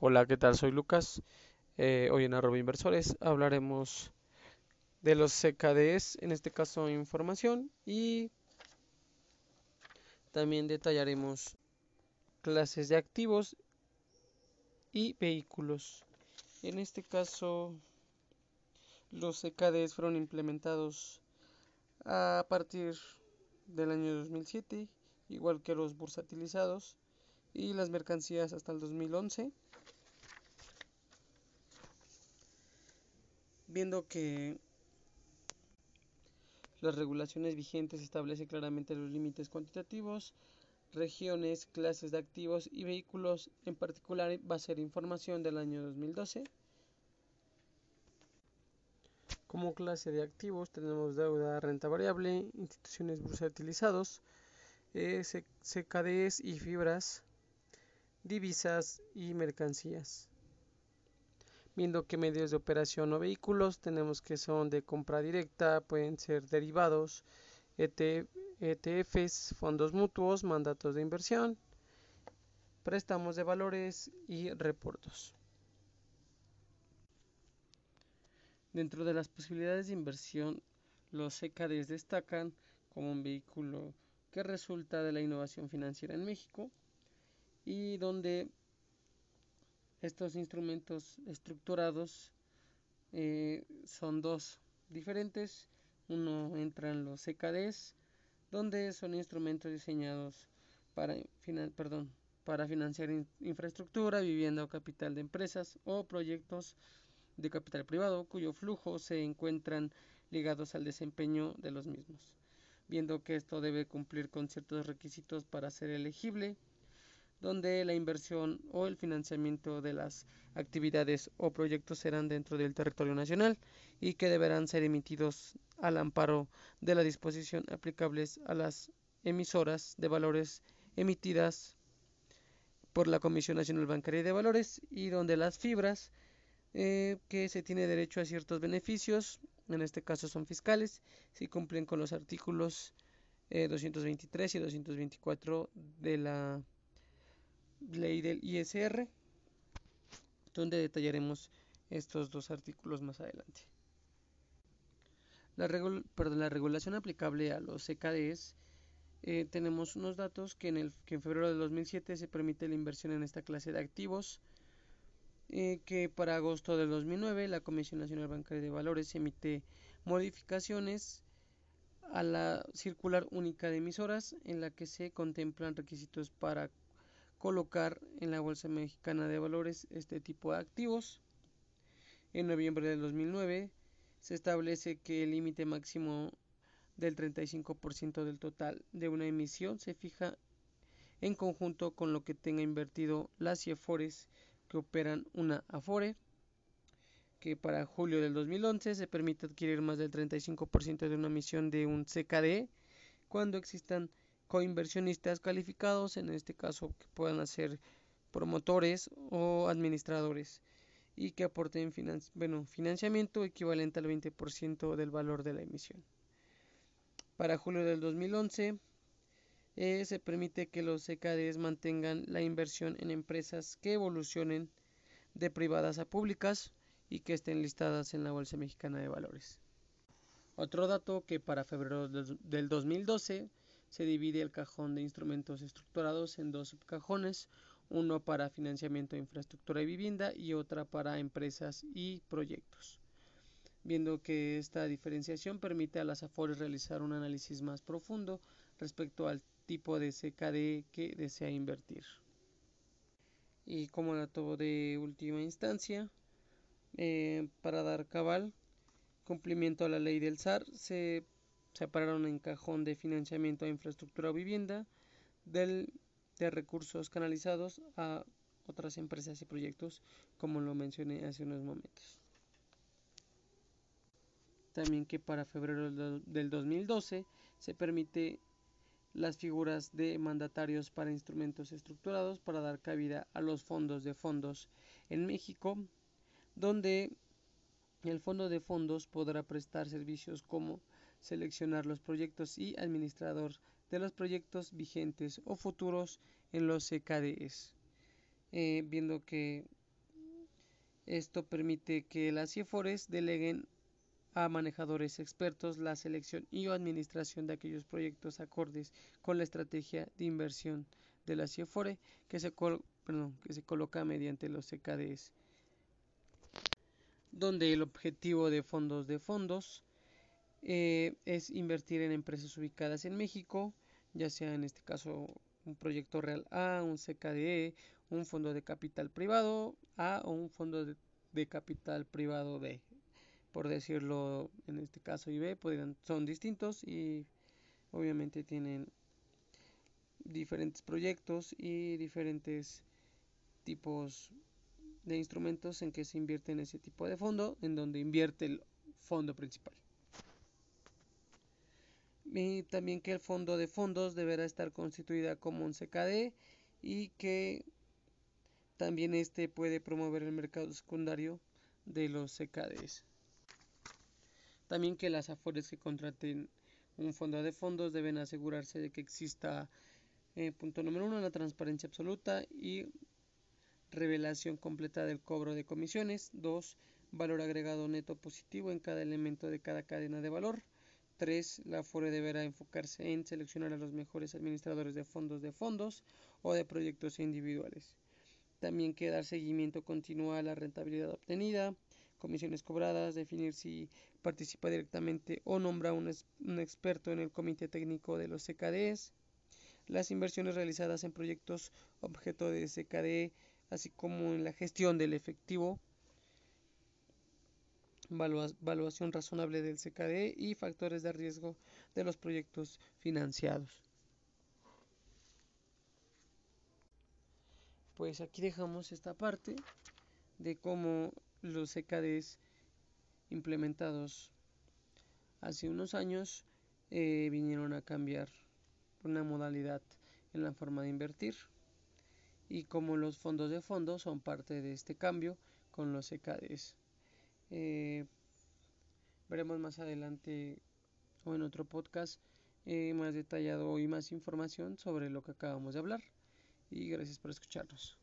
Hola, ¿qué tal? Soy Lucas. Eh, hoy en Arroba Inversores hablaremos de los CKDs, en este caso información, y también detallaremos clases de activos y vehículos. En este caso, los CKDs fueron implementados a partir del año 2007, igual que los bursatilizados y las mercancías hasta el 2011. Viendo que las regulaciones vigentes establecen claramente los límites cuantitativos, regiones, clases de activos y vehículos, en particular va a ser información del año 2012. Como clase de activos tenemos deuda, renta variable, instituciones bursatilizados, eh, CKDs y fibras, divisas y mercancías. Viendo que medios de operación o vehículos tenemos que son de compra directa, pueden ser derivados, ETFs, fondos mutuos, mandatos de inversión, préstamos de valores y reportos. Dentro de las posibilidades de inversión, los CKDs destacan como un vehículo que resulta de la innovación financiera en México y donde estos instrumentos estructurados eh, son dos diferentes. Uno entra en los CKDs, donde son instrumentos diseñados para financiar infraestructura, vivienda o capital de empresas o proyectos de capital privado cuyo flujo se encuentran ligados al desempeño de los mismos, viendo que esto debe cumplir con ciertos requisitos para ser elegible, donde la inversión o el financiamiento de las actividades o proyectos serán dentro del territorio nacional y que deberán ser emitidos al amparo de la disposición aplicables a las emisoras de valores emitidas por la Comisión Nacional Bancaria de Valores y donde las fibras eh, que se tiene derecho a ciertos beneficios, en este caso son fiscales, si cumplen con los artículos 223 eh, y 224 de la ley del ISR, donde detallaremos estos dos artículos más adelante. La, la regulación aplicable a los CKDs eh, tenemos unos datos que en, el, que en febrero de 2007 se permite la inversión en esta clase de activos eh, que para agosto del 2009 la Comisión Nacional Bancaria de Valores emite modificaciones a la circular única de emisoras en la que se contemplan requisitos para colocar en la Bolsa Mexicana de Valores este tipo de activos. En noviembre del 2009 se establece que el límite máximo del 35% del total de una emisión se fija en conjunto con lo que tenga invertido las CIEFORES que operan una Afore, que para julio del 2011 se permite adquirir más del 35% de una emisión de un CKD cuando existan coinversionistas calificados, en este caso que puedan ser promotores o administradores y que aporten bueno, financiamiento equivalente al 20% del valor de la emisión. Para julio del 2011 eh, se permite que los CKDs mantengan la inversión en empresas que evolucionen de privadas a públicas y que estén listadas en la Bolsa Mexicana de Valores. Otro dato que para febrero del 2012 se divide el cajón de instrumentos estructurados en dos subcajones, uno para financiamiento de infraestructura y vivienda y otra para empresas y proyectos. Viendo que esta diferenciación permite a las AFORES realizar un análisis más profundo respecto al tipo de CKD que desea invertir. Y como dato de última instancia, eh, para dar cabal cumplimiento a la ley del SAR, se separaron en cajón de financiamiento a infraestructura o vivienda del, de recursos canalizados a otras empresas y proyectos, como lo mencioné hace unos momentos. También que para febrero del 2012 se permite las figuras de mandatarios para instrumentos estructurados para dar cabida a los fondos de fondos en México, donde el fondo de fondos podrá prestar servicios como seleccionar los proyectos y administrador de los proyectos vigentes o futuros en los CKDs, eh, viendo que Esto permite que las CIEFORES deleguen a manejadores expertos la selección y administración de aquellos proyectos acordes con la estrategia de inversión de la CIEFORE que se, que se coloca mediante los CKDs, donde el objetivo de fondos de fondos eh, es invertir en empresas ubicadas en México, ya sea en este caso un proyecto real A, un CKDE, un fondo de capital privado A o un fondo de, capital privado B. Por decirlo, en este caso y B son distintos y obviamente tienen diferentes proyectos y diferentes tipos de instrumentos en que se invierte en ese tipo de fondo, en donde invierte el fondo principal. También que el fondo de fondos deberá estar constituida como un CKD y que también este puede promover el mercado secundario de los CKDs. También que las afores que contraten un fondo de fondos deben asegurarse de que exista, eh, punto número uno, la transparencia absoluta y revelación completa del cobro de comisiones. Dos, valor agregado neto positivo en cada elemento de cada cadena de valor. 3. La FORE deberá enfocarse en seleccionar a los mejores administradores de fondos de fondos o de proyectos individuales. También que dar seguimiento continuo a la rentabilidad obtenida, comisiones cobradas, definir si participa directamente o nombra un, un experto en el comité técnico de los CKDs, las inversiones realizadas en proyectos objeto de CKD, así como en la gestión del efectivo valuación razonable del CKD y factores de riesgo de los proyectos financiados. Pues aquí dejamos esta parte de cómo los CKDs implementados hace unos años eh, vinieron a cambiar una modalidad en la forma de invertir y cómo los fondos de fondos son parte de este cambio con los CKDs. Eh, veremos más adelante o en otro podcast eh, más detallado y más información sobre lo que acabamos de hablar. Y gracias por escucharnos.